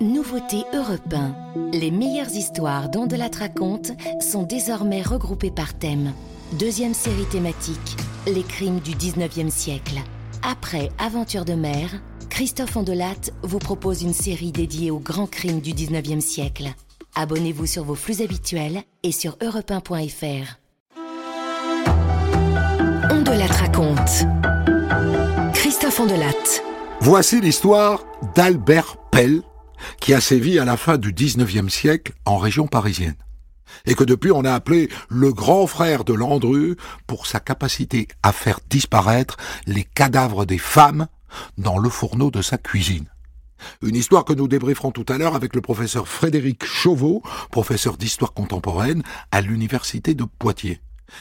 Nouveauté Europe 1. Les meilleures histoires dont de la raconte sont désormais regroupées par thème. Deuxième série thématique, les crimes du 19e siècle. Après Aventure de mer, Christophe Ondelat vous propose une série dédiée aux grands crimes du 19e siècle. Abonnez-vous sur vos flux habituels et sur europe1.fr. Ondelat raconte. Christophe Ondelat. Voici l'histoire d'Albert Pell, qui a sévi à la fin du 19e siècle en région parisienne, et que depuis on a appelé le grand frère de Landru pour sa capacité à faire disparaître les cadavres des femmes dans le fourneau de sa cuisine. Une histoire que nous débrieferons tout à l'heure avec le professeur Frédéric Chauveau, professeur d'histoire contemporaine à l'université de Poitiers.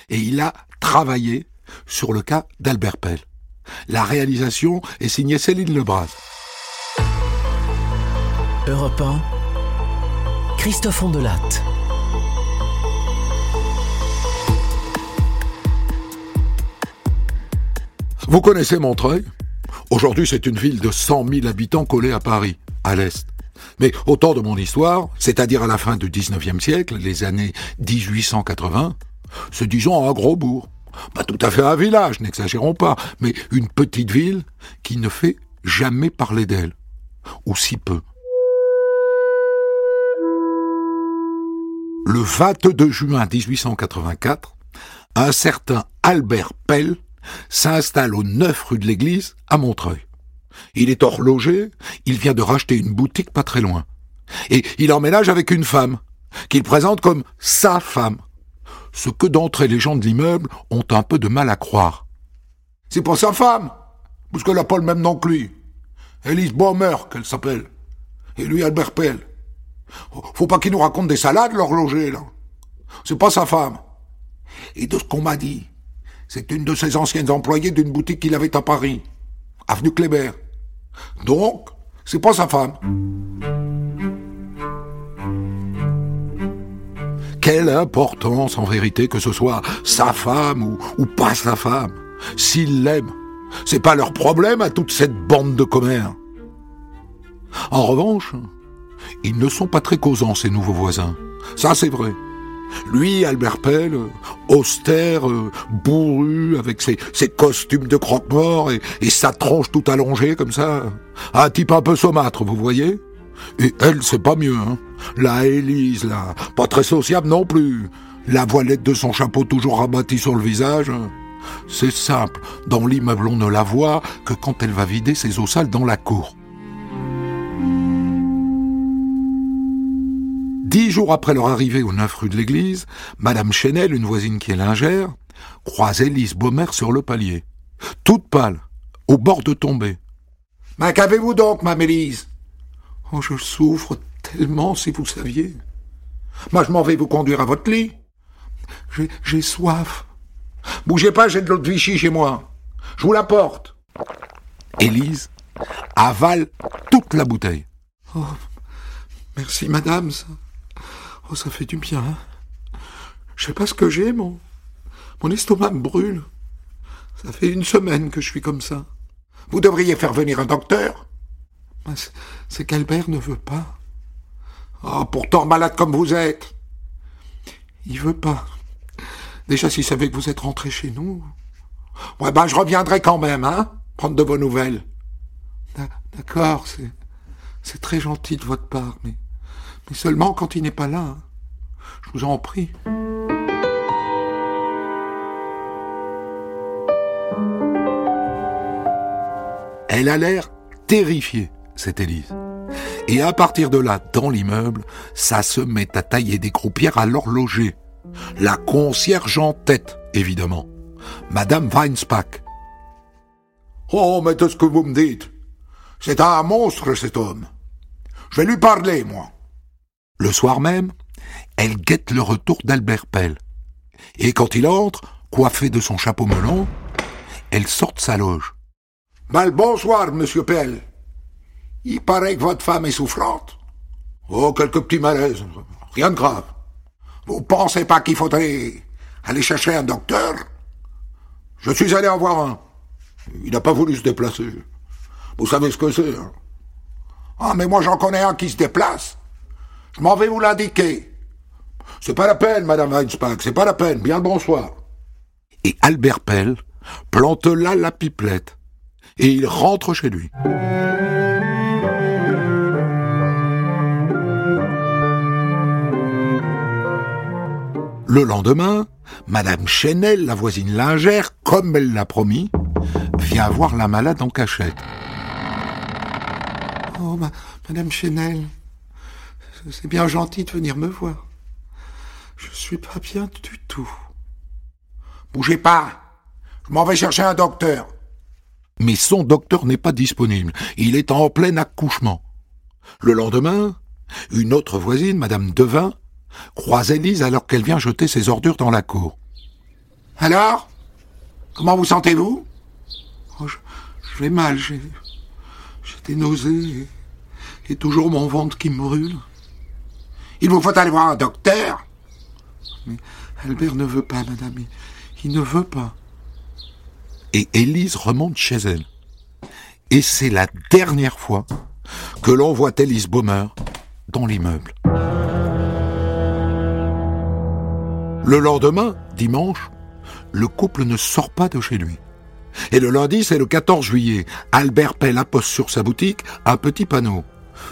Et il a travaillé sur le cas d'Albert Pell. La réalisation est signée Céline Lebras. Europe 1, Christophe Ondelatte. Vous connaissez Montreuil? Aujourd'hui, c'est une ville de 100 000 habitants collée à Paris, à l'est. Mais au temps de mon histoire, c'est-à-dire à la fin du 19e siècle, les années 1880, c'est disons un gros bourg. Pas tout à fait un village, n'exagérons pas, mais une petite ville qui ne fait jamais parler d'elle. Ou si peu. Le 22 juin 1884, un certain Albert Pell s'installe au 9 rue de l'Église à Montreuil. Il est horloger, il vient de racheter une boutique pas très loin. Et il emménage avec une femme, qu'il présente comme sa femme. Ce que d'entrée les gens de l'immeuble ont un peu de mal à croire. C'est pas sa femme, parce qu'elle n'a pas le même nom que lui. Elise Baumer, qu'elle s'appelle. Et lui, Albert Pell. Faut pas qu'il nous raconte des salades, l'horloger, là. C'est pas sa femme. Et de ce qu'on m'a dit, c'est une de ses anciennes employées d'une boutique qu'il avait à Paris, avenue Kléber. Donc, c'est pas sa femme. Quelle importance en vérité que ce soit sa femme ou, ou pas sa femme. S'il l'aime, c'est pas leur problème à toute cette bande de commères. En revanche, ils ne sont pas très causants, ces nouveaux voisins. Ça, c'est vrai. Lui, Albert Pell, austère, euh, bourru, avec ses, costumes de croque-mort et, sa tronche tout allongée comme ça. Un type un peu saumâtre, vous voyez? Et elle, c'est pas mieux, hein La Élise, là, pas très sociable non plus. La voilette de son chapeau toujours rabattie sur le visage. C'est simple, dans l'immeuble on ne la voit que quand elle va vider ses eaux sales dans la cour. Dix jours après leur arrivée aux neuf rue de l'église, Madame Chenel, une voisine qui est lingère, croise Élise Baumer sur le palier, toute pâle, au bord de tomber. Mais qu'avez-vous donc, ma Élise Oh, je souffre tellement, si vous saviez. Moi, je m'en vais vous conduire à votre lit. J'ai soif. Bougez pas, j'ai de l'eau de Vichy chez moi. Je vous la porte. Élise avale toute la bouteille. Oh, merci, madame. Oh, ça fait du bien. Hein. Je sais pas ce que j'ai, mon... Mon estomac brûle. Ça fait une semaine que je suis comme ça. Vous devriez faire venir un docteur. C'est qu'Albert ne veut pas. Oh, pourtant malade comme vous êtes. Il veut pas. Déjà, s'il savait que vous êtes rentré chez nous. Ouais, ben, je reviendrai quand même, hein, prendre de vos nouvelles. D'accord, c'est, c'est très gentil de votre part, mais seulement quand il n'est pas là. Je vous en prie. Elle a l'air terrifiée, cette Élise. Et à partir de là, dans l'immeuble, ça se met à tailler des croupières à l'horloger. La concierge en tête, évidemment. Madame Weinspack. Oh, mais tout ce que vous me dites. C'est un monstre, cet homme. Je vais lui parler, moi. Le soir même, elle guette le retour d'Albert Pell. Et quand il entre, coiffé de son chapeau melon, elle sort de sa loge. Mal bonsoir, monsieur Pell. Il paraît que votre femme est souffrante. Oh, quelques petits malaises. Rien de grave. Vous pensez pas qu'il faudrait aller chercher un docteur? Je suis allé en voir un. Il n'a pas voulu se déplacer. Vous savez ce que c'est. Hein Ah, mais moi j'en connais un qui se déplace. M'en vais vous l'indiquer. C'est pas la peine, Madame Weinspack, c'est pas la peine. Bien le bonsoir. Et Albert Pell plante là la pipelette. Et il rentre chez lui. Le lendemain, Madame Chenel, la voisine lingère, comme elle l'a promis, vient voir la malade en cachette. Oh, Madame Chenel, c'est bien gentil de venir me voir. Je suis pas bien du tout. Bougez pas. Je m'en vais chercher un docteur. Mais son docteur n'est pas disponible. Il est en plein accouchement. Le lendemain, une autre voisine, Madame Devin, croise Élise alors qu'elle vient jeter ses ordures dans la cour. Alors Comment vous sentez-vous? Oh, je, vais mal, j'ai, des nausées et, toujours mon ventre qui me brûle. Il vous faut aller voir un docteur. Mais Albert ne veut pas, madame. Il, ne veut pas. Et Élise remonte chez elle. Et c'est la dernière fois que l'on voit Élise Baumer dans l'immeuble. Le lendemain, dimanche, le couple ne sort pas de chez lui. Et le lundi, c'est le 14 juillet. Albert Pell apposte sur sa boutique un petit panneau.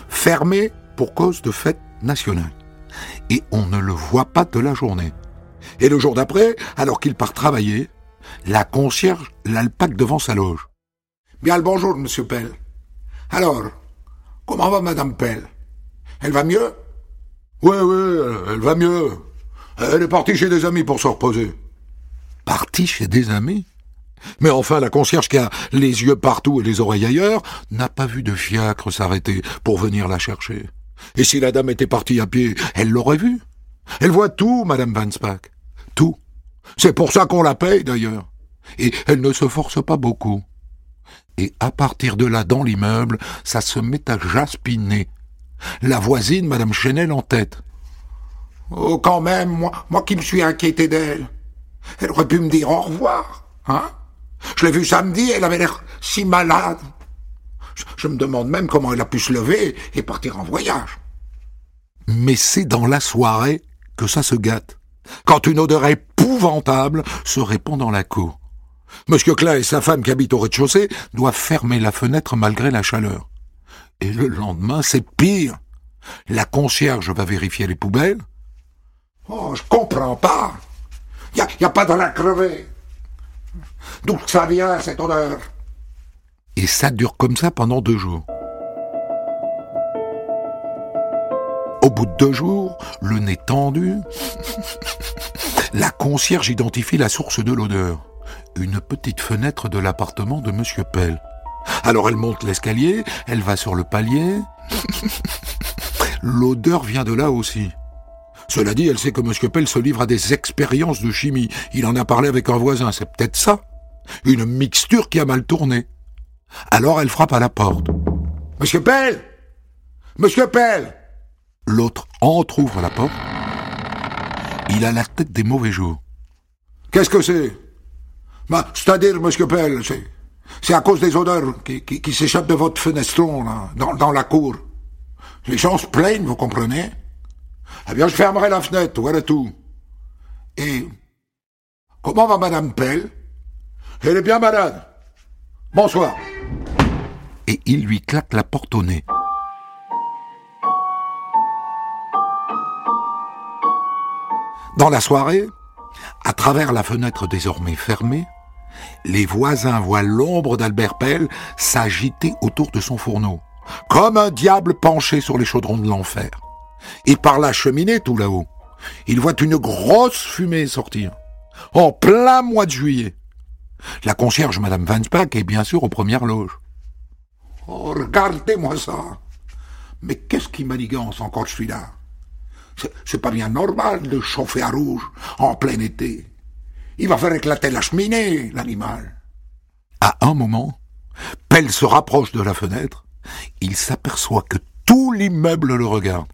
Fermé pour cause de fête nationale. Et on ne le voit pas de la journée. Et le jour d'après, alors qu'il part travailler, la concierge l'alpaque devant sa loge. Bien le bonjour, monsieur Pell. Alors, comment va madame Pell? Elle va mieux? Oui, oui, elle va mieux. Elle est partie chez des amis pour se reposer. Partie chez des amis? Mais enfin, la concierge qui a les yeux partout et les oreilles ailleurs n'a pas vu de fiacre s'arrêter pour venir la chercher. Et si la dame était partie à pied, elle l'aurait vu. Elle voit tout, Madame Van Spack. Tout. C'est pour ça qu'on la paye, d'ailleurs. Et elle ne se force pas beaucoup. Et à partir de là, dans l'immeuble, ça se met à jaspiner. La voisine, Madame Chenel, en tête. Oh, quand même, moi, moi qui me suis inquiété d'elle. Elle aurait pu me dire au revoir, hein? Je l'ai vue samedi, elle avait l'air si malade. Je, me demande même comment elle a pu se lever et partir en voyage. Mais c'est dans la soirée que ça se gâte, quand une odeur épouvantable se répand dans la cour. Monsieur Klein et sa femme qui habitent au rez-de-chaussée doivent fermer la fenêtre malgré la chaleur. Et le lendemain, c'est pire. La concierge va vérifier les poubelles, Oh, je comprends pas. Il n'y a, pas de la crever. D'où ça vient, cette odeur? Et ça dure comme ça pendant deux jours. Au bout de deux jours, le nez tendu, la concierge identifie la source de l'odeur. Une petite fenêtre de l'appartement de Monsieur Pell. Alors elle monte l'escalier, elle va sur le palier. L'odeur vient de là aussi. Cela dit, elle sait que M. Pell se livre à des expériences de chimie. Il en a parlé avec un voisin, c'est peut-être ça. Une mixture qui a mal tourné. Alors elle frappe à la porte. Monsieur Pell Monsieur Pell L'autre entr'ouvre la porte. Il a la tête des mauvais jours. Qu'est-ce que c'est? Bah, C'est-à-dire, monsieur Pell, c'est, c'est à cause des odeurs qui, qui, s'échappent de votre fenestron, là, dans, dans la cour. Les gens se plaignent, vous comprenez? Eh bien, je fermerai la fenêtre, voilà tout. Et comment va Madame Pell? Elle est bien malade. Bonsoir. Et il lui claque la porte au nez. Dans la soirée, à travers la fenêtre désormais fermée, les voisins voient l'ombre d'Albert Pell s'agiter autour de son fourneau, comme un diable penché sur les chaudrons de l'enfer et par la cheminée tout là-haut, il voit une grosse fumée sortir, en plein mois de juillet. La concierge, Madame Van Spack, est bien sûr aux premières loges. Oh, regardez-moi ça. Mais qu'est-ce qui manigance encore je suis là? C'est pas bien normal de chauffer à rouge en plein été. Il va faire éclater la cheminée, l'animal. À un moment, Pelle se rapproche de la fenêtre. Il s'aperçoit que tout l'immeuble le regarde.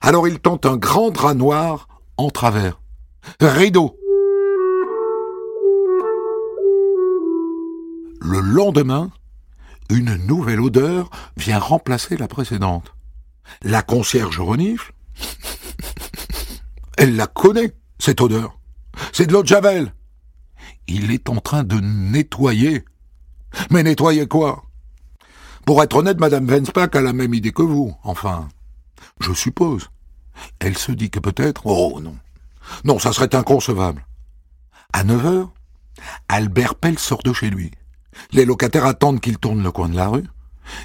Alors il tente un grand drap noir en travers. Rideau. Le lendemain, une nouvelle odeur vient remplacer la précédente. La concierge renifle. Elle la connaît, cette odeur. C'est de l'eau de Javel. Il est en train de nettoyer. Mais nettoyer quoi? Pour être honnête, Madame Venspack a la même idée que vous, enfin. Je suppose. Elle se dit que peut-être... Oh non. Non, ça serait inconcevable. À neuf heures, Albert Pell sort de chez lui. Les locataires attendent qu'il tourne le coin de la rue,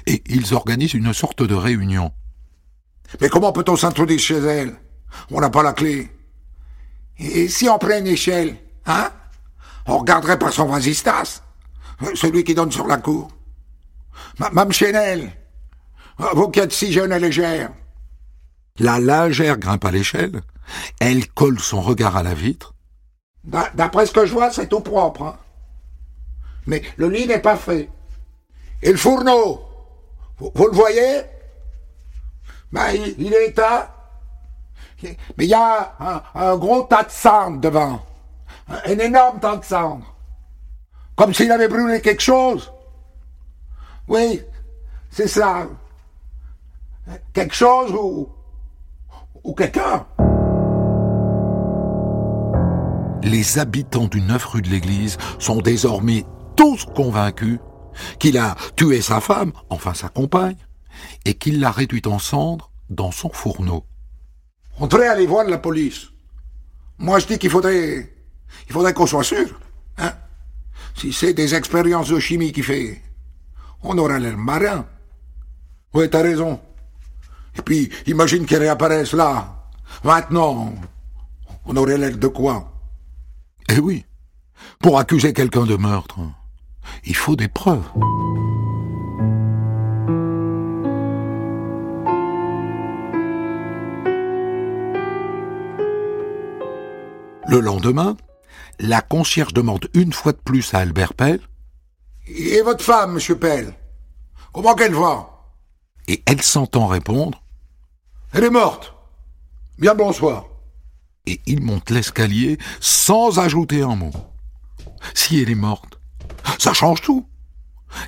et ils organisent une sorte de réunion. Mais comment peut-on s'introduire chez elle? On n'a pas la clé. Et si on prend une échelle, hein? On regarderait par son vasistas, celui qui donne sur la cour. Mme Chenel, vous qui êtes si jeune et légère. La lingère grimpe à l'échelle, elle colle son regard à la vitre. D'après ce que je vois, c'est tout propre. Hein mais le lit n'est pas fait. Et le fourneau, vous, le voyez? Ben, il, est éteint. Mais il y a un, gros tas de cendres devant. Un, énorme tas de cendres. Comme s'il avait brûlé quelque chose. Oui, c'est ça. Quelque chose ou, ou quelqu'un. Les habitants du 9 rue de l'église sont désormais tous convaincus qu'il a tué sa femme, enfin sa compagne, et qu'il l'a réduite en cendres dans son fourneau. On devrait aller voir la police. Moi, je dis qu'il faudrait, il faudrait qu'on soit sûr, hein. Si c'est des expériences de chimie qu'il fait, on aurait l'air marin. Oui, t'as raison. Et puis, imagine qu'il réapparaisse là. Maintenant, on aurait l'air de quoi? Eh oui. Pour accuser quelqu'un de meurtre, il faut des preuves. Le lendemain, la concierge demande une fois de plus à Albert Pell Et votre femme, monsieur Pell? Comment qu'elle va? Et elle s'entend répondre Elle est morte. Bien bonsoir. Et il monte l'escalier sans ajouter un mot. Si elle est morte, ça change tout.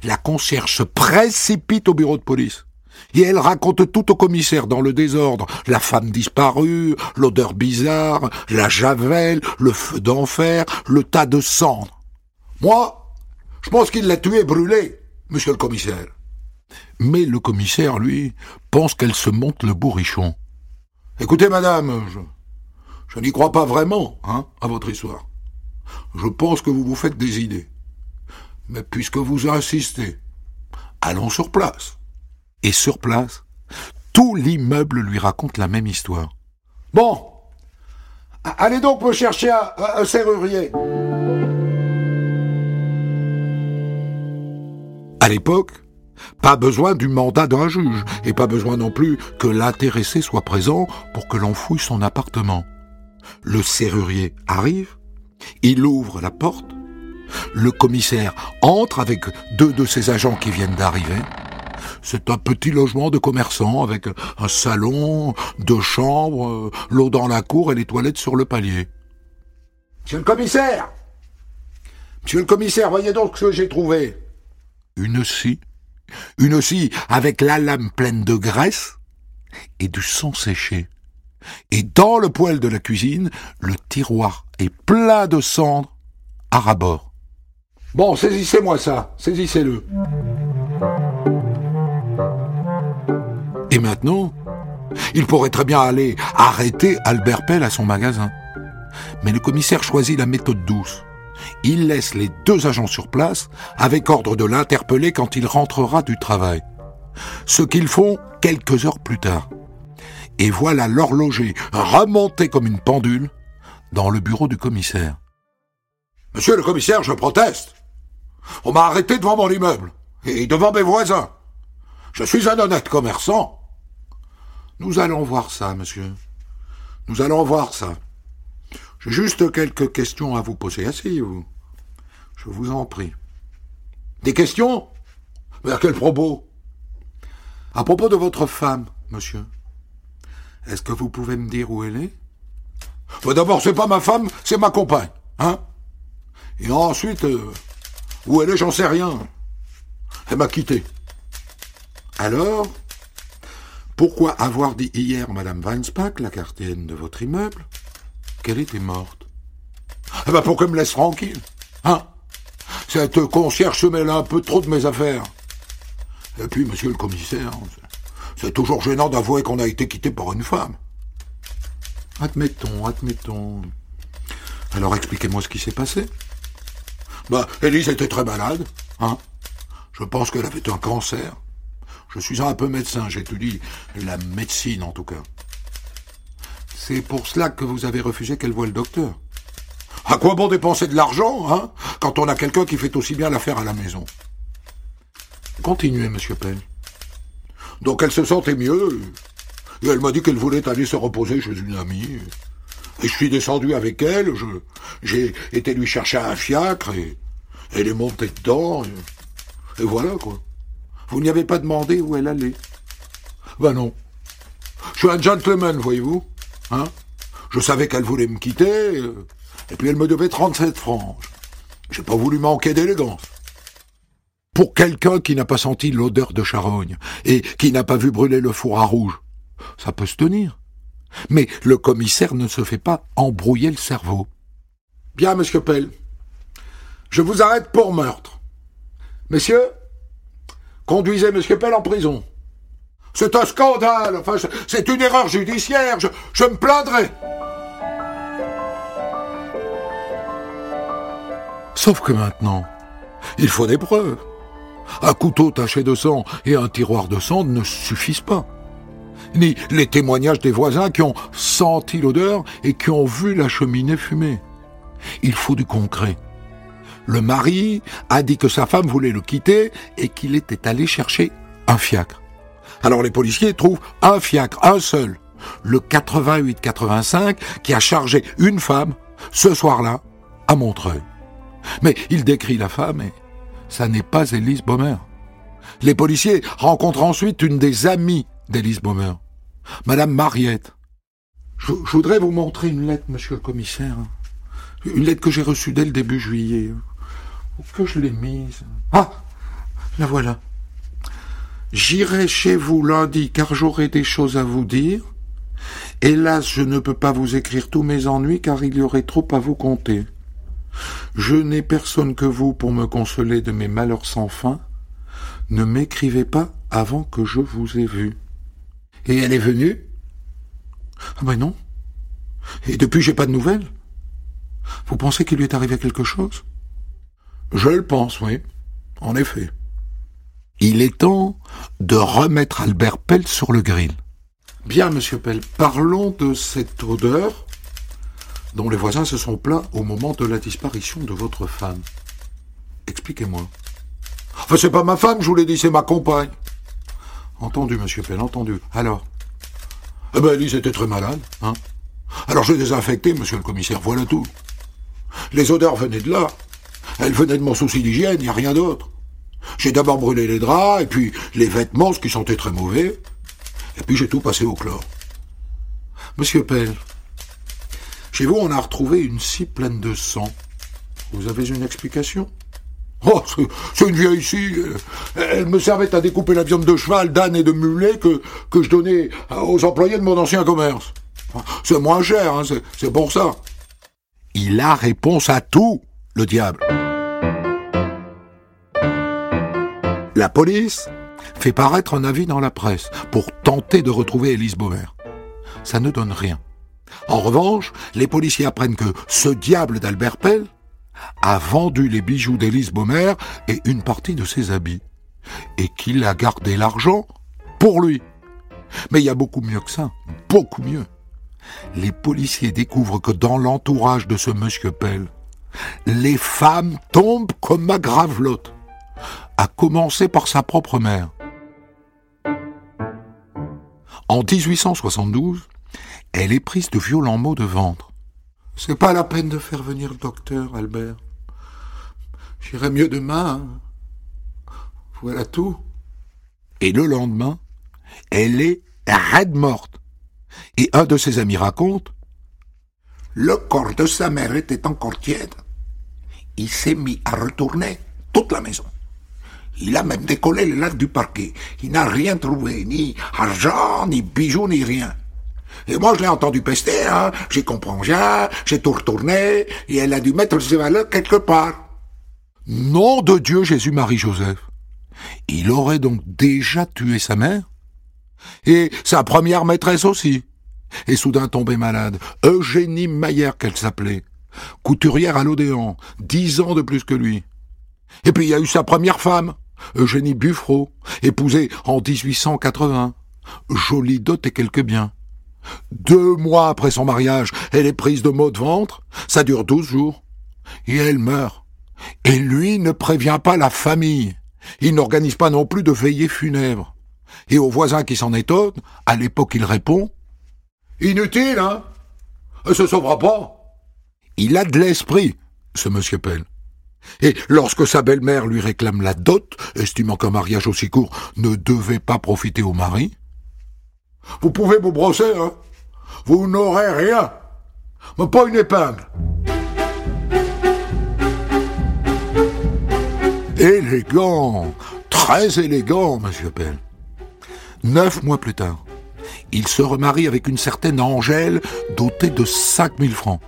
La concierge se précipite au bureau de police. Et elle raconte tout au commissaire dans le désordre. La femme disparue, l'odeur bizarre, la javel, le feu d'enfer, le tas de cendres. Moi, je pense qu'il l'a tué brûlé, monsieur le commissaire. Mais le commissaire, lui, pense qu'elle se monte le bourrichon. Écoutez, madame, je, je n'y crois pas vraiment, hein, à votre histoire. Je pense que vous vous faites des idées. Mais puisque vous insistez, allons sur place. Et sur place, tout l'immeuble lui raconte la même histoire. Bon, allez donc me chercher un, serrurier. À l'époque, pas besoin du mandat d'un juge, et pas besoin non plus que l'intéressé soit présent pour que l'on fouille son appartement. Le serrurier arrive, il ouvre la porte, le commissaire entre avec deux de ses agents qui viennent d'arriver. C'est un petit logement de commerçant avec un salon, deux chambres, l'eau dans la cour et les toilettes sur le palier. Monsieur le commissaire Monsieur le commissaire, voyez donc ce que j'ai trouvé. Une scie. Une scie avec la lame pleine de graisse et du sang séché. Et dans le poêle de la cuisine, le tiroir est plein de cendres à rabord. Bon, saisissez-moi ça, saisissez-le. Et maintenant, il pourrait très bien aller arrêter Albert Pell à son magasin. Mais le commissaire choisit la méthode douce. Il laisse les deux agents sur place avec ordre de l'interpeller quand il rentrera du travail. Ce qu'ils font quelques heures plus tard. Et voilà l'horloger remonter comme une pendule dans le bureau du commissaire. Monsieur le commissaire, je proteste. On m'a arrêté devant mon immeuble et devant mes voisins. Je suis un honnête commerçant. Nous allons voir ça, monsieur. Nous allons voir ça. J'ai juste quelques questions à vous poser. Asseyez-vous. Je vous en prie. Des questions? Mais à quel propos? À propos de votre femme, monsieur. Est-ce que vous pouvez me dire où elle est? D'abord, c'est pas ma femme, c'est ma compagne, hein? Et ensuite, euh, où elle est, j'en sais rien. Elle m'a quitté. Alors, pourquoi avoir dit hier Madame Weinsbach, la gardienne de votre immeuble, qu'elle était morte? Eh ben pour qu'elle me laisse tranquille. Hein? Cette concierge se mêle un peu trop de mes affaires. Et puis, monsieur le commissaire, c'est toujours gênant d'avouer qu'on a été quitté par une femme. Admettons, admettons. Alors expliquez-moi ce qui s'est passé. Bah, Élise était très malade, hein. Je pense qu'elle avait un cancer. Je suis un peu médecin, j'étudie la médecine en tout cas. C'est pour cela que vous avez refusé qu'elle voie le docteur. À quoi bon dépenser de l'argent, hein, quand on a quelqu'un qui fait aussi bien l'affaire à la maison? Continuez, monsieur Pell. Donc elle se sentait mieux, et elle m'a dit qu'elle voulait aller se reposer chez une amie. Et je suis descendu avec elle, j'ai été lui chercher un fiacre, et elle est montée dedans, et, voilà, quoi. Vous n'y avez pas demandé où elle allait Ben non. Je suis un gentleman, voyez-vous. Hein Je savais qu'elle voulait me quitter, et puis elle me devait 37 francs. J'ai pas voulu manquer d'élégance. Pour quelqu'un qui n'a pas senti l'odeur de charogne et qui n'a pas vu brûler le four à rouge, ça peut se tenir. Mais le commissaire ne se fait pas embrouiller le cerveau. Bien, monsieur Pell. Je vous arrête pour meurtre. Messieurs, conduisez M. Pell en prison. C'est un scandale, enfin, c'est une erreur judiciaire, je, je me plaindrai. Sauf que maintenant, il faut des preuves. Un couteau taché de sang et un tiroir de sang ne suffisent pas. Ni les témoignages des voisins qui ont senti l'odeur et qui ont vu la cheminée fumer. Il faut du concret. Le mari a dit que sa femme voulait le quitter et qu'il était allé chercher un fiacre. Alors les policiers trouvent un fiacre, un seul, le 88-85, qui a chargé une femme, ce soir-là, à Montreuil. Mais il décrit la femme et ça n'est pas Élise Baumer. Les policiers rencontrent ensuite une des amies d'Élise Baumer, Madame Mariette. Je, voudrais vous montrer une lettre, monsieur le commissaire. Une lettre que j'ai reçue dès le début juillet. Où que je l'ai mise Ah La voilà. J'irai chez vous lundi car j'aurai des choses à vous dire. Hélas, je ne peux pas vous écrire tous mes ennuis car il y aurait trop à vous conter. Je n'ai personne que vous pour me consoler de mes malheurs sans fin. Ne m'écrivez pas avant que je vous ai vu. Et elle est venue Ah ben non. Et depuis j'ai pas de nouvelles. Vous pensez qu'il lui est arrivé quelque chose? Je le pense, oui. En effet. Il est temps de remettre Albert Pell sur le grill. Bien, monsieur Pell, parlons de cette odeur dont les voisins se sont plaints au moment de la disparition de votre femme. Expliquez-moi. Enfin, c'est pas ma femme, je vous l'ai dit, c'est ma compagne. Entendu, monsieur Pell, entendu. Alors? Eh ben, Elise était très malade, hein. Alors j'ai désinfecté, monsieur le commissaire, voilà tout. Les odeurs venaient de là. Elles venaient de mon souci d'hygiène, il n'y a rien d'autre. J'ai d'abord brûlé les draps, et puis les vêtements, ce qui sentait très mauvais. Et puis j'ai tout passé au chlore. Monsieur Pell, chez vous, on a retrouvé une scie pleine de sang. Vous avez une explication? Oh, c'est une vieille scie. Elle me servait à découper la viande de cheval, d'âne et de mulet que, je donnais aux employés de mon ancien commerce. C'est moins cher, hein, c'est pour ça. Il a réponse à tout, le diable. La police fait paraître un avis dans la presse pour tenter de retrouver Elise Baumer. Ça ne donne rien. En revanche, les policiers apprennent que ce diable d'Albert Pell a vendu les bijoux d'Élise Baumer et une partie de ses habits, et qu'il a gardé l'argent pour lui. Mais il y a beaucoup mieux que ça, beaucoup mieux. Les policiers découvrent que dans l'entourage de ce monsieur Pell, les femmes tombent comme à gravelotte, à commencer par sa propre mère. En 1872, elle est prise de violents maux de ventre. C'est pas la peine de faire venir le docteur, Albert. J'irai mieux demain. Hein. Voilà tout. Et le lendemain, elle est raide morte. Et un de ses amis raconte Le corps de sa mère était encore tiède. Il s'est mis à retourner toute la maison. Il a même décollé les lattes du parquet. Il n'a rien trouvé, ni argent, ni bijoux, ni rien. Et moi, je l'ai entendu pester, hein. J'y comprends rien, j'ai tout retourné, et elle a dû mettre ses valeurs quelque part. Nom de Dieu Jésus-Marie-Joseph. Il aurait donc déjà tué sa mère Et sa première maîtresse aussi. Et soudain tombée malade. Eugénie Maillère qu'elle s'appelait. Couturière à l'Odéon, dix ans de plus que lui. Et puis il y a eu sa première femme, Eugénie Buffreau, épousée en 1880. Jolie dot et quelques biens. Deux mois après son mariage, elle est prise de maux de ventre, ça dure douze jours, et elle meurt. Et lui ne prévient pas la famille. Il n'organise pas non plus de veillée funèbre. Et au voisin qui s'en étonne, à l'époque il répond Inutile, hein Elle se sauvera pas. Il a de l'esprit, ce monsieur Pell. Et lorsque sa belle-mère lui réclame la dot, estimant qu'un mariage aussi court ne devait pas profiter au mari, vous pouvez vous brosser, hein Vous n'aurez rien, mais pas une épingle. Élégant, très élégant, monsieur Pell. Neuf mois plus tard, il se remarie avec une certaine Angèle dotée de cinq mille francs.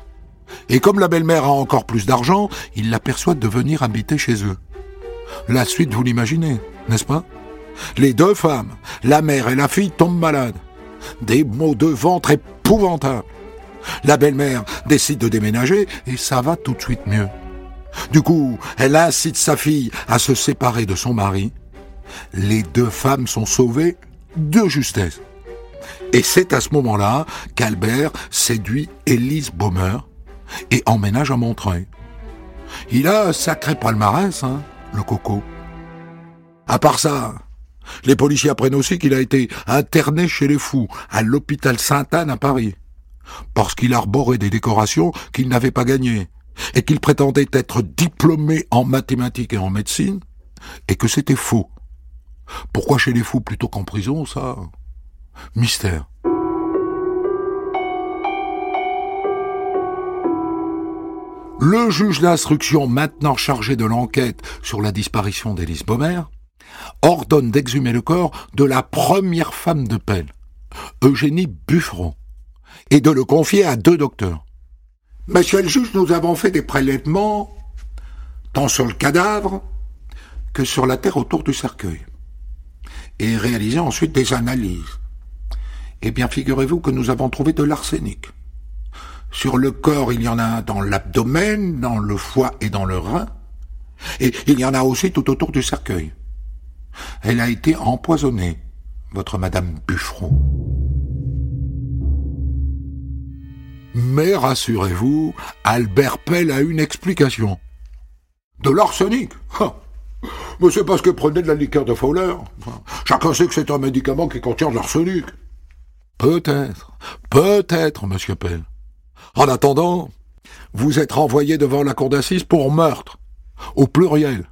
Et comme la belle-mère a encore plus d'argent, il la persuade de venir habiter chez eux. La suite, vous l'imaginez, n'est-ce pas? Les deux femmes, la mère et la fille, tombent malades. Des maux de ventre épouvantables. La belle-mère décide de déménager et ça va tout de suite mieux. Du coup, elle incite sa fille à se séparer de son mari. Les deux femmes sont sauvées de justesse. Et c'est à ce moment-là qu'Albert séduit Élise Baumer et emménage à Montreuil. Il a un sacré palmarès, hein, le coco. À part ça, les policiers apprennent aussi qu'il a été interné chez les fous, à l'hôpital Sainte-Anne à Paris, parce qu'il arborait des décorations qu'il n'avait pas gagnées, et qu'il prétendait être diplômé en mathématiques et en médecine, et que c'était faux. Pourquoi chez les fous plutôt qu'en prison, ça? Mystère. Le juge d'instruction, maintenant chargé de l'enquête sur la disparition d'Élise Baumer, ordonne d'exhumer le corps de la première femme de Pelle, Eugénie Buffron, et de le confier à deux docteurs. Monsieur le juge, nous avons fait des prélèvements, tant sur le cadavre que sur la terre autour du cercueil, et réalisé ensuite des analyses. Eh bien, figurez-vous que nous avons trouvé de l'arsenic. Sur le corps, il y en a dans l'abdomen, dans le foie et dans le rein, et il y en a aussi tout autour du cercueil. Elle a été empoisonnée, votre Madame Buffron. Mais rassurez-vous, Albert Pell a une explication. De l'arsenic Mais c'est parce que prenait de la liqueur de Fowler. Chacun sait que c'est un médicament qui contient de l'arsenic. Peut-être, peut-être, monsieur Pell. En attendant, vous êtes renvoyé devant la cour d'assises pour meurtre, au pluriel,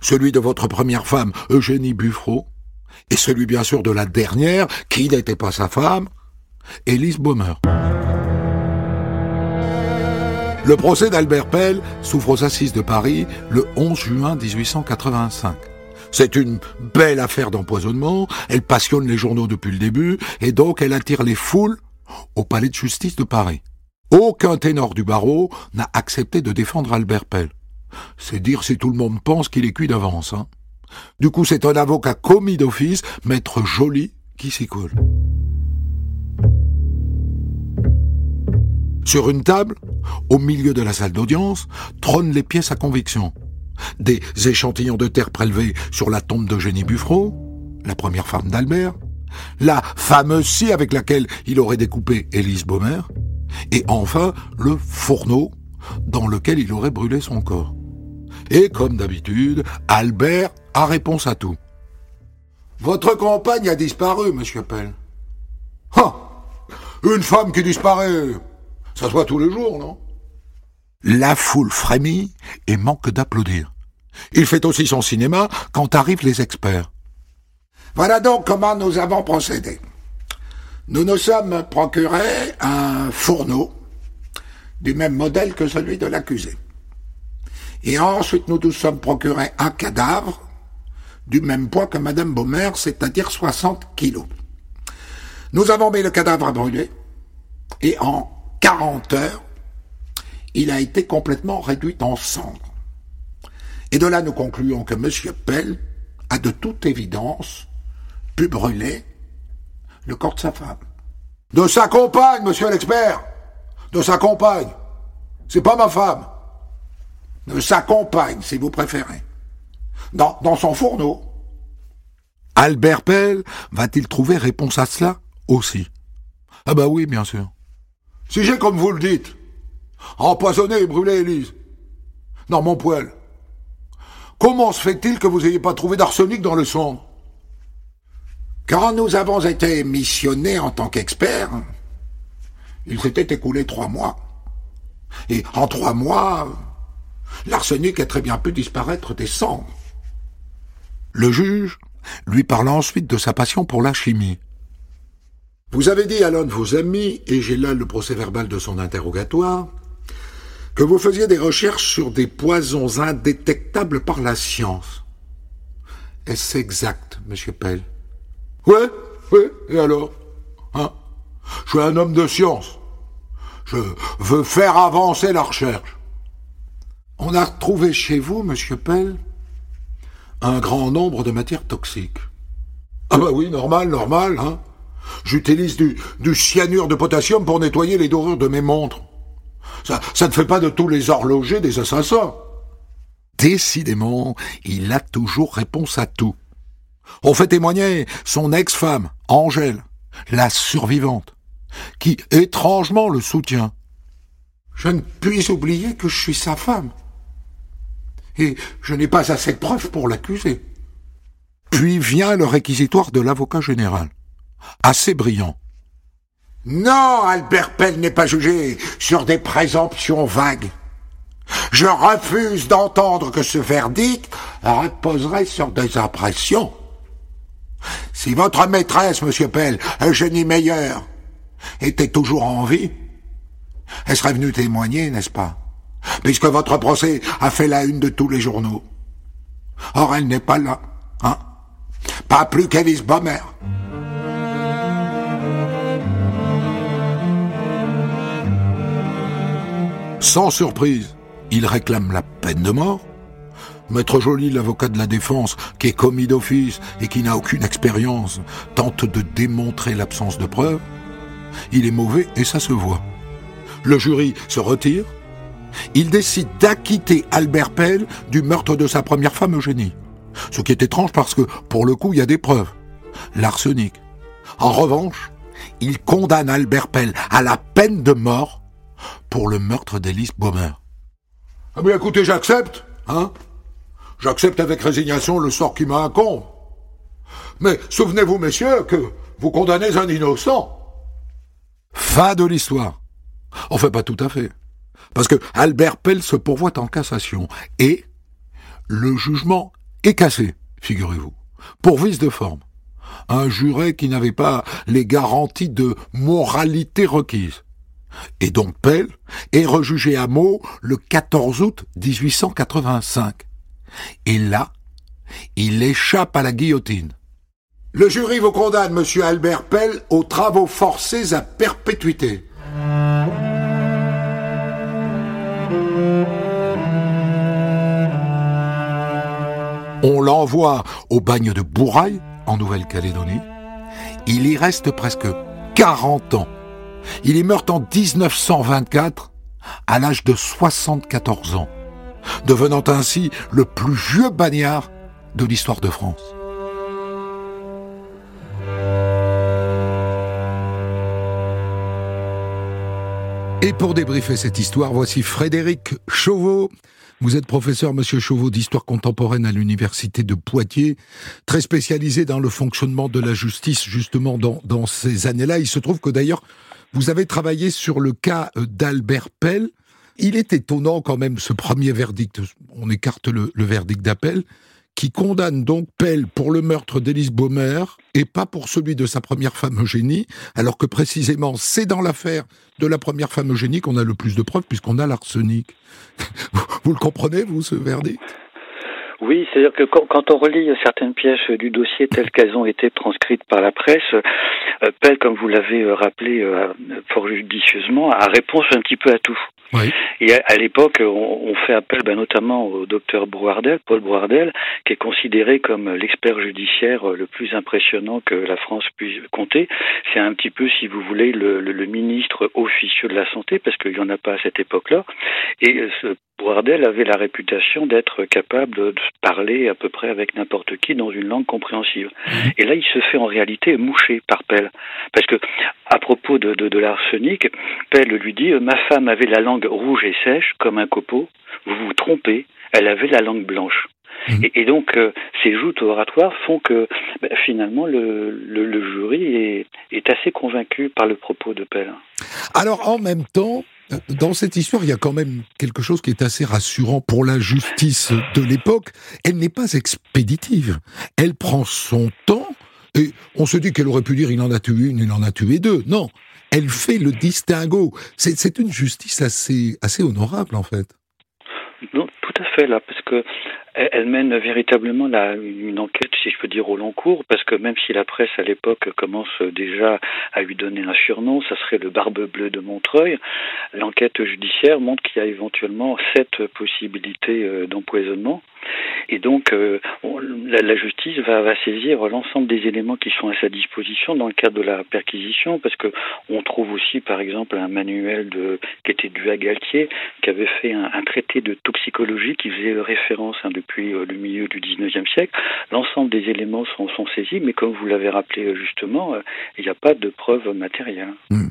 celui de votre première femme, Eugénie Buffreau, et celui bien sûr de la dernière, qui n'était pas sa femme, Élise Baumer. Le procès d'Albert Pell s'ouvre aux assises de Paris le 11 juin 1885. C'est une belle affaire d'empoisonnement, elle passionne les journaux depuis le début, et donc elle attire les foules au palais de justice de Paris. Aucun ténor du barreau n'a accepté de défendre Albert Pell. C'est dire si tout le monde pense qu'il est cuit d'avance. Hein. Du coup, c'est un avocat commis d'office, maître Joly, qui s'y coule. Sur une table, au milieu de la salle d'audience, trônent les pièces à conviction. Des échantillons de terre prélevés sur la tombe d'Eugénie Buffreau, la première femme d'Albert, la fameuse scie avec laquelle il aurait découpé Élise Baumer, et enfin le fourneau dans lequel il aurait brûlé son corps. Et comme d'habitude, Albert a réponse à tout. Votre compagne a disparu, monsieur Pell. Ah Une femme qui disparaît ça se voit tous les jours, non? La foule frémit et manque d'applaudir. Il fait aussi son cinéma quand arrivent les experts. Voilà donc comment nous avons procédé. Nous nous sommes procurés un fourneau du même modèle que celui de l'accusé. Et ensuite nous nous sommes procurés un cadavre du même poids que Madame Baumer, c'est-à-dire 60 kilos. Nous avons mis le cadavre à brûler, et en 40 heures, il a été complètement réduit en cendres. Et de là, nous concluons que M. Pell a de toute évidence pu brûler le corps de sa femme. De sa compagne, monsieur l'expert De sa compagne C'est pas ma femme De sa compagne, si vous préférez. Dans, dans son fourneau. Albert Pell va-t-il trouver réponse à cela aussi? Ah bah oui, bien sûr. Si j'ai, comme vous le dites, empoisonné et brûlé Élise, dans mon poêle, comment se fait-il que vous n'ayez pas trouvé d'arsenic dans le sang? Quand nous avons été missionnés en tant qu'experts, il s'était écoulé trois mois. Et en trois mois, l'arsenic a très bien pu disparaître des cendres. Le juge lui parla ensuite de sa passion pour la chimie. Vous avez dit à l'un de vos amis, et j'ai là le procès verbal de son interrogatoire, que vous faisiez des recherches sur des poisons indétectables par la science. Est-ce exact, monsieur Pell? Oui, oui, et alors? Hein? Je suis un homme de science. Je veux faire avancer la recherche. On a retrouvé chez vous, monsieur Pell, un grand nombre de matières toxiques. Ah bah oui, normal, normal, hein. J'utilise du, du cyanure de potassium pour nettoyer les dorures de mes montres. Ça, ça ne fait pas de tous les horlogers des assassins. Décidément, il a toujours réponse à tout. On fait témoigner son ex-femme, Angèle, la survivante, qui étrangement le soutient. Je ne puis oublier que je suis sa femme. Et je n'ai pas assez de preuves pour l'accuser. Puis vient le réquisitoire de l'avocat général. Assez brillant. Non, Albert Pell n'est pas jugé sur des présomptions vagues. Je refuse d'entendre que ce verdict reposerait sur des impressions. Si votre maîtresse, monsieur Pell, Eugénie Meyer, était toujours en vie, elle serait venue témoigner, n'est-ce pas? Puisque votre procès a fait la une de tous les journaux. Or, elle n'est pas là, hein Pas plus qu'Alice Bomer. Sans surprise, il réclame la peine de mort. Maître Joly, l'avocat de la défense, qui est commis d'office et qui n'a aucune expérience, tente de démontrer l'absence de preuves. Il est mauvais et ça se voit. Le jury se retire. Il décide d'acquitter Albert Pell du meurtre de sa première femme Eugénie. Ce qui est étrange parce que, pour le coup, il y a des preuves. L'arsenic. En revanche, il condamne Albert Pell à la peine de mort pour le meurtre d'Élise Baumer. Ah mais écoutez, j'accepte, hein J'accepte avec résignation le sort qui m'incombe. Mais souvenez-vous, messieurs, que vous condamnez un innocent. Fin de l'histoire. Enfin, pas tout à fait. Parce que Albert Pell se pourvoit en cassation. Et le jugement est cassé, figurez-vous, pour vice de forme. Un juré qui n'avait pas les garanties de moralité requises. Et donc Pell est rejugé à mot le 14 août 1885. Et là, il échappe à la guillotine. Le jury vous condamne, monsieur Albert Pell, aux travaux forcés à perpétuité. On l'envoie au bagne de Bourail, en Nouvelle-Calédonie. Il y reste presque 40 ans. Il est meurt en 1924 à l'âge de 74 ans, devenant ainsi le plus vieux bagnard de l'histoire de France. Et pour débriefer cette histoire, voici Frédéric Chauveau. Vous êtes professeur, monsieur Chauveau, d'histoire contemporaine à l'université de Poitiers, très spécialisé dans le fonctionnement de la justice, justement, dans, ces années-là. Il se trouve que d'ailleurs, vous avez travaillé sur le cas euh, d'Albert Pell. Il est étonnant quand même ce premier verdict, on écarte le verdict d'appel, qui condamne donc Pell pour le meurtre d'Élise Baumer et pas pour celui de sa première femme Eugénie, alors que précisément c'est dans l'affaire de la première femme Eugénie qu'on a le plus de preuves puisqu'on a l'arsenic. Vous le comprenez, vous, ce verdict? Oui, c'est-à-dire que quand, on relit certaines pièces du dossier telles qu'elles ont été transcrites par la presse, euh, Pell, comme vous l'avez euh, rappelé euh, fort judicieusement, a réponse un petit peu à tout. Oui. Et à, l'époque, on, fait appel ben, notamment au docteur Brouardel, Paul Brouardel, qui est considéré comme l'expert judiciaire le plus impressionnant que la France puisse compter. C'est un petit peu, si vous voulez, le, le ministre officieux de la santé, parce qu'il n'y en a pas à cette époque-là. Et ce Bourdel avait la réputation d'être capable de parler à peu près avec n'importe qui dans une langue compréhensive. Mhm. Et là, il se fait en réalité moucher par Pell. Parce que, à propos de, de, de l'arsenic, Pell lui dit Ma femme avait la langue rouge et sèche comme un copeau. Vous vous trompez, elle avait la langue blanche. Mhm. Et, donc, euh, ces joutes oratoires font que ben, finalement le, le, le jury est, est, assez convaincu par le propos de Pell. Alors, en même temps, dans cette histoire, il y a quand même quelque chose qui est assez rassurant pour la justice de l'époque. Elle n'est pas expéditive. Elle prend son temps et on se dit qu'elle aurait pu dire il en a tué une, il en a tué deux. Non, elle fait le distinguo. C'est une justice assez, assez honorable en fait. Non, tout à fait là, parce que elle mène véritablement une enquête, si je peux dire, au long cours, parce que même si la presse à l'époque commence déjà à lui donner un surnom, ça serait le Barbe Bleue de Montreuil, l'enquête judiciaire montre qu'il y a éventuellement sept possibilités euh, d'empoisonnement. Et donc, euh, la, justice va, saisir l'ensemble des éléments qui sont à sa disposition dans le cadre de la perquisition, parce que on trouve aussi, par exemple, un manuel de, qui était dû à Galtier, qui avait fait un, traité de toxicologie qui faisait référence hein, depuis euh, le milieu du 19e siècle. L'ensemble des éléments sont, saisis, mais comme vous l'avez rappelé euh, justement, il n'y a pas de preuves matérielles. Mmh.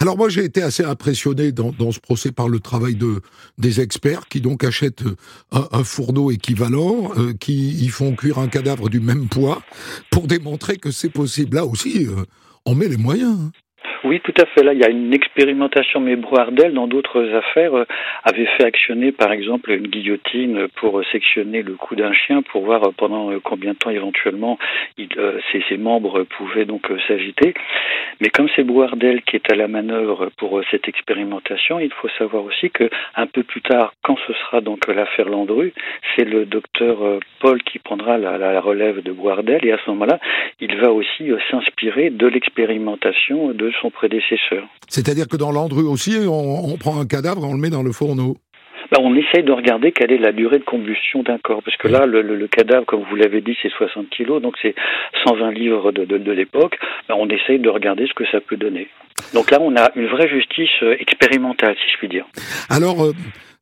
Alors moi j'ai été assez impressionné dans, ce procès par le travail de des experts qui donc achètent un, fourneau équivalent, euh, qui y font cuire un cadavre du même poids pour démontrer que c'est possible. Là aussi, euh, on met les moyens. Oui, tout à fait. Là, il y a une expérimentation, mais Brouardel, dans d'autres affaires, euh, avait fait actionner, par exemple, une guillotine pour sectionner le cou d'un chien pour voir pendant combien de temps éventuellement ses, membres pouvaient donc s'agiter. Mais comme c'est Brouardel qui est à la manœuvre pour cette expérimentation, il faut savoir aussi que un peu plus tard, quand ce sera donc l'affaire Landru, c'est le docteur Paul qui prendra la, la relève de Brouardel et à ce moment-là, il va aussi s'inspirer de l'expérimentation de son prédécesseur. C'est-à-dire que dans Landru aussi, on, prend un cadavre, on le met dans le fourneau ben, on essaye de regarder quelle est la durée de combustion d'un corps, parce que là, le, cadavre, comme vous l'avez dit, c'est 60 kilos, donc c'est 120 livres de, de, l'époque. Ben, on essaye de regarder ce que ça peut donner. Donc là, on a une vraie justice euh, expérimentale, si je puis dire. Alors, euh,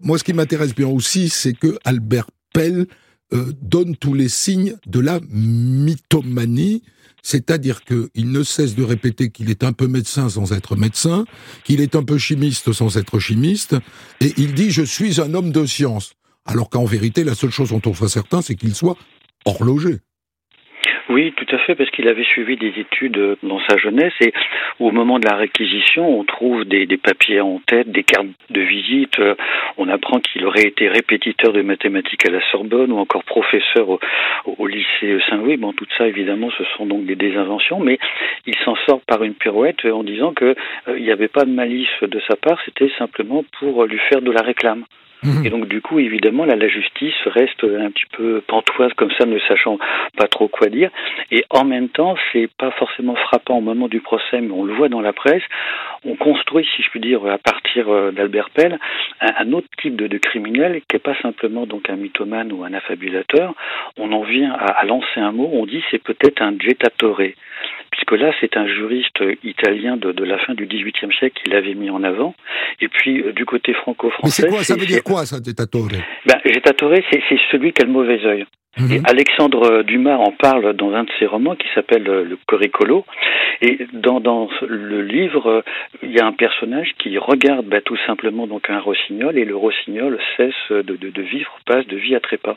moi, ce qui m'intéresse bien aussi, c'est que Albert Pell euh, donne tous les signes de la mythomanie c'est-à-dire qu'il ne cesse de répéter qu'il est un peu médecin sans être médecin, qu'il est un peu chimiste sans être chimiste, et il dit je suis un homme de science. Alors qu'en vérité, la seule chose dont on soit certain, c'est qu'il soit horloger. Oui, tout à fait, parce qu'il avait suivi des études dans sa jeunesse et au moment de la réquisition, on trouve des, papiers en tête, des cartes de visite. On apprend qu'il aurait été répétiteur de mathématiques à la Sorbonne ou encore professeur au, lycée Saint-Louis. Bon, tout ça, évidemment, ce sont donc des, inventions, mais il s'en sort par une pirouette en disant que euh, n'y avait pas de malice de sa part, c'était simplement pour lui faire de la réclame. Mhm. Et donc du coup, évidemment, là, la justice reste un petit peu pantoise comme ça, ne sachant pas trop quoi dire. Et en même temps, c'est pas forcément frappant au moment du procès, mais on le voit dans la presse. On construit, si je puis dire, à partir euh, d'Albert Pell, un, autre type de, de, criminel qui est pas simplement donc un mythomane ou un affabulateur. On en vient à, à lancer un mot. On dit c'est peut-être un jettatore puisque là, c'est un juriste italien de, de, la fin du XVIIIe siècle qui l'avait mis en avant. Et puis, euh, du côté franco-français... Mais c'est quoi? Ça veut dire quoi, ça, Jettatore ben, c'est celui qui a le mauvais œil. Mhm. Et Alexandre Dumas en parle dans un de ses romans qui s'appelle Le Coricolo. Et dans, dans, le livre, il y a un personnage qui regarde bah, tout simplement donc un rossignol et le rossignol cesse de, de, de vivre, passe de vie à trépas.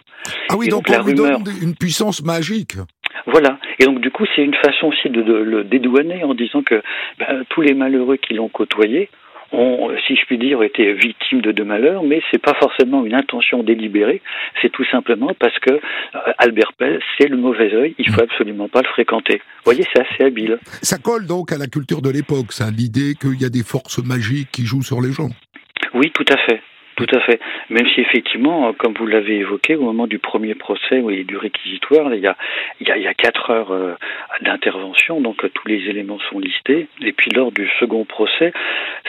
Ah oui, donc, on lui donne une puissance magique. Voilà. Et donc du coup, c'est une façon aussi de, le dédouaner en disant que ben, tous les malheureux qui l'ont côtoyé ont, si je puis dire, été victimes de deux malheurs, mais c'est pas forcément une intention délibérée, c'est tout simplement parce que euh, Albert Pell, c'est le mauvais œil, il faut absolument pas le fréquenter. Vous voyez, c'est assez habile. Ça colle donc à la culture de l'époque, ça, l'idée qu'il y a des forces magiques qui jouent sur les gens. Oui, tout à fait. Tout à fait. Même si effectivement, comme vous l'avez évoqué, au moment du premier procès et du réquisitoire, il y a, il y a, il y a quatre heures euh, d'intervention, donc euh, tous les éléments sont listés. Et puis lors du second procès,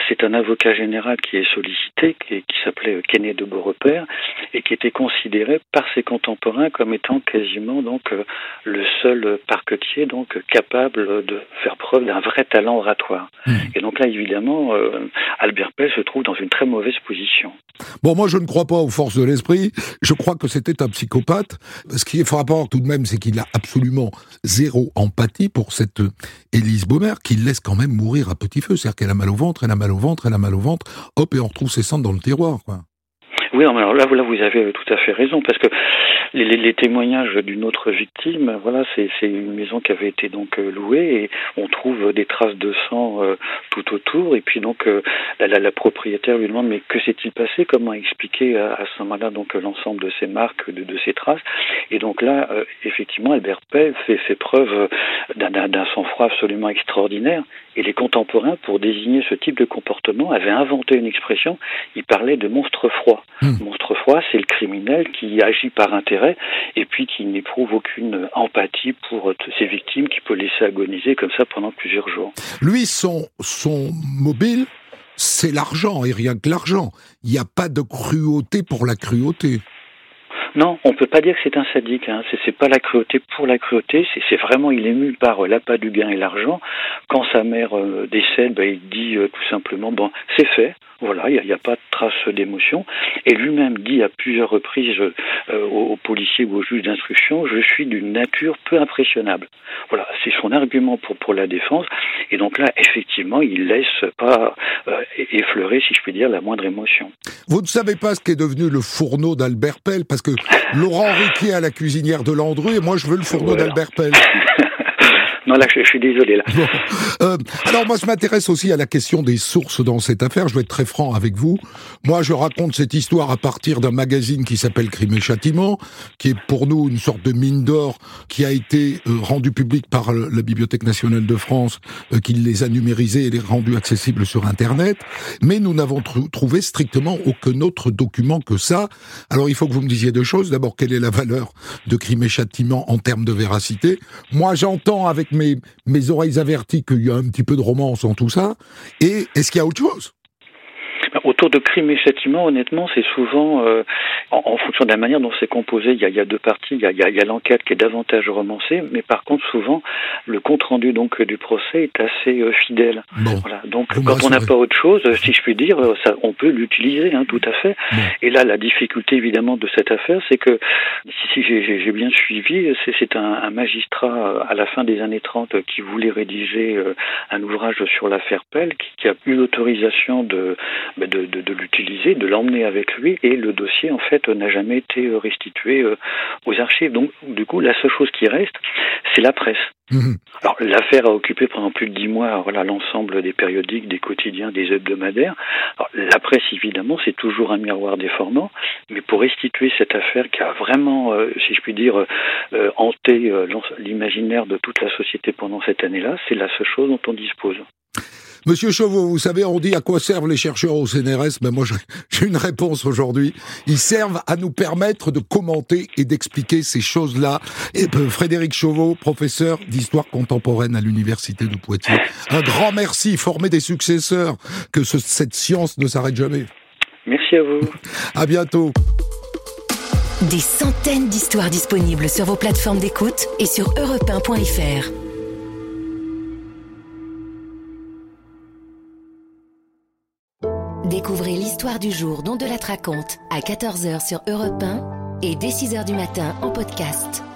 c'est un avocat général qui est sollicité, qui, qui s'appelait Kenneth de Beaurepaire, et qui était considéré par ses contemporains comme étant quasiment donc euh, le seul parquetier donc capable de faire preuve d'un vrai talent oratoire. Mmh. Et donc là, évidemment, Albert Pell se trouve dans une très mauvaise position. Bon, moi, je ne crois pas aux forces de l'esprit. Je crois que c'était un psychopathe. Ce qui est frappant tout de même, c'est qu'il a absolument zéro empathie pour cette Élise Baumer, qui laisse quand même mourir à petit feu. C'est-à-dire qu'elle a mal au ventre, elle a mal au ventre, elle a mal au ventre. Hop, et on retrouve ses cendres dans le tiroir, quoi. Oui, alors là, là, vous avez tout à fait raison, parce que les, témoignages d'une autre victime, voilà, c'est une maison qui avait été donc euh, louée et on trouve des traces de sang euh, tout autour. Et puis donc euh, la, propriétaire lui demande mais que s'est-il passé? Comment expliquer à, à ce moment-là donc l'ensemble de ces marques, de, de, ces traces? Et donc là, effectivement, Albert Pay fait, fait preuve d'un sang-froid absolument extraordinaire. Et les contemporains, pour désigner ce type de comportement, avaient inventé une expression. Ils parlaient de monstre froid. Mmh. Monstre froid, c'est le criminel qui agit par intérêt et puis qui n'éprouve aucune empathie pour ses victimes, qui peut laisser agoniser comme ça pendant plusieurs jours. Lui, son, son mobile, c'est l'argent et rien que l'argent. Il n'y a pas de cruauté pour la cruauté. Non, on peut pas dire que c'est un sadique. Hein. C'est pas la cruauté pour la cruauté. C'est vraiment il est ému par euh, l'appât du gain et l'argent. Quand sa mère euh, décède, bah, il dit euh, tout simplement bon, c'est fait. Voilà, il n'y a, a, pas de trace d'émotion. Et lui-même dit à plusieurs reprises euh, aux, aux, policiers ou aux juges d'instruction, je suis d'une nature peu impressionnable. Voilà, c'est son argument pour, pour la défense. Et donc là, effectivement, il laisse pas euh, effleurer, si je puis dire, la moindre émotion. Vous ne savez pas ce qu'est devenu le fourneau d'Albert Pell, parce que Laurent Riquet a la cuisinière de Landru, et moi je veux le fourneau voilà. d'Albert Pell. Non, là, je, suis désolé. Là. Bon. Euh, alors, moi, je m'intéresse aussi à la question des sources dans cette affaire. Je vais être très franc avec vous. Moi, je raconte cette histoire à partir d'un magazine qui s'appelle Crime et Châtiment, qui est pour nous une sorte de mine d'or qui a été euh, rendu public par la Bibliothèque nationale de France, euh, qui les a numérisés et les rendus accessibles sur Internet. Mais nous n'avons tr trouvé strictement aucun autre document que ça. Alors, il faut que vous me disiez deux choses. D'abord, quelle est la valeur de Crime et Châtiment en termes de véracité? Moi, j'entends avec mes, oreilles averties qu'il y a un petit peu de romance en tout ça. Et est-ce qu'il y a autre chose? Autour de crime et châtiment, honnêtement, c'est souvent euh, en, en, fonction de la manière dont c'est composé. Il y, a, il y a, deux parties. Il y a, il y a l'enquête qui est davantage romancée, mais par contre, souvent, le compte rendu donc du procès est assez euh, fidèle. Bon. Voilà. Donc, Vous quand on n'a pas autre chose, si je puis dire, ça, on peut l'utiliser, hein, tout à fait. Bon. Et là, la difficulté évidemment de cette affaire, c'est que si, si j'ai bien suivi, c'est un, un, magistrat à la fin des années 30 qui voulait rédiger euh, un ouvrage sur l'affaire Pell, qui, qui, a eu l'autorisation de de, de, de l'utiliser, de l'emmener avec lui, et le dossier en fait n'a jamais été restitué euh, aux archives. Donc du coup, la seule chose qui reste, c'est la presse. Mmh. Alors l'affaire a occupé pendant plus de dix mois voilà l'ensemble des périodiques, des quotidiens, des hebdomadaires. Alors, la presse évidemment c'est toujours un miroir déformant, mais pour restituer cette affaire qui a vraiment, euh, si je puis dire, euh, hanté euh, l'imaginaire de toute la société pendant cette année-là, c'est la seule chose dont on dispose. Monsieur Chauveau, vous savez, on dit à quoi servent les chercheurs au CNRS Ben moi, j'ai une réponse aujourd'hui. Ils servent à nous permettre de commenter et d'expliquer ces choses-là. Et euh, Frédéric Chauveau, professeur d'histoire contemporaine à l'université de Poitiers. Un grand merci. Former des successeurs. Que ce, cette science ne s'arrête jamais. Merci à vous. à bientôt. Des centaines d'histoires disponibles sur vos plateformes d'écoute et sur europe1.fr. Découvrez l'histoire du jour dont de la raconte à 14h sur Europe 1 et dès 6h du matin en podcast.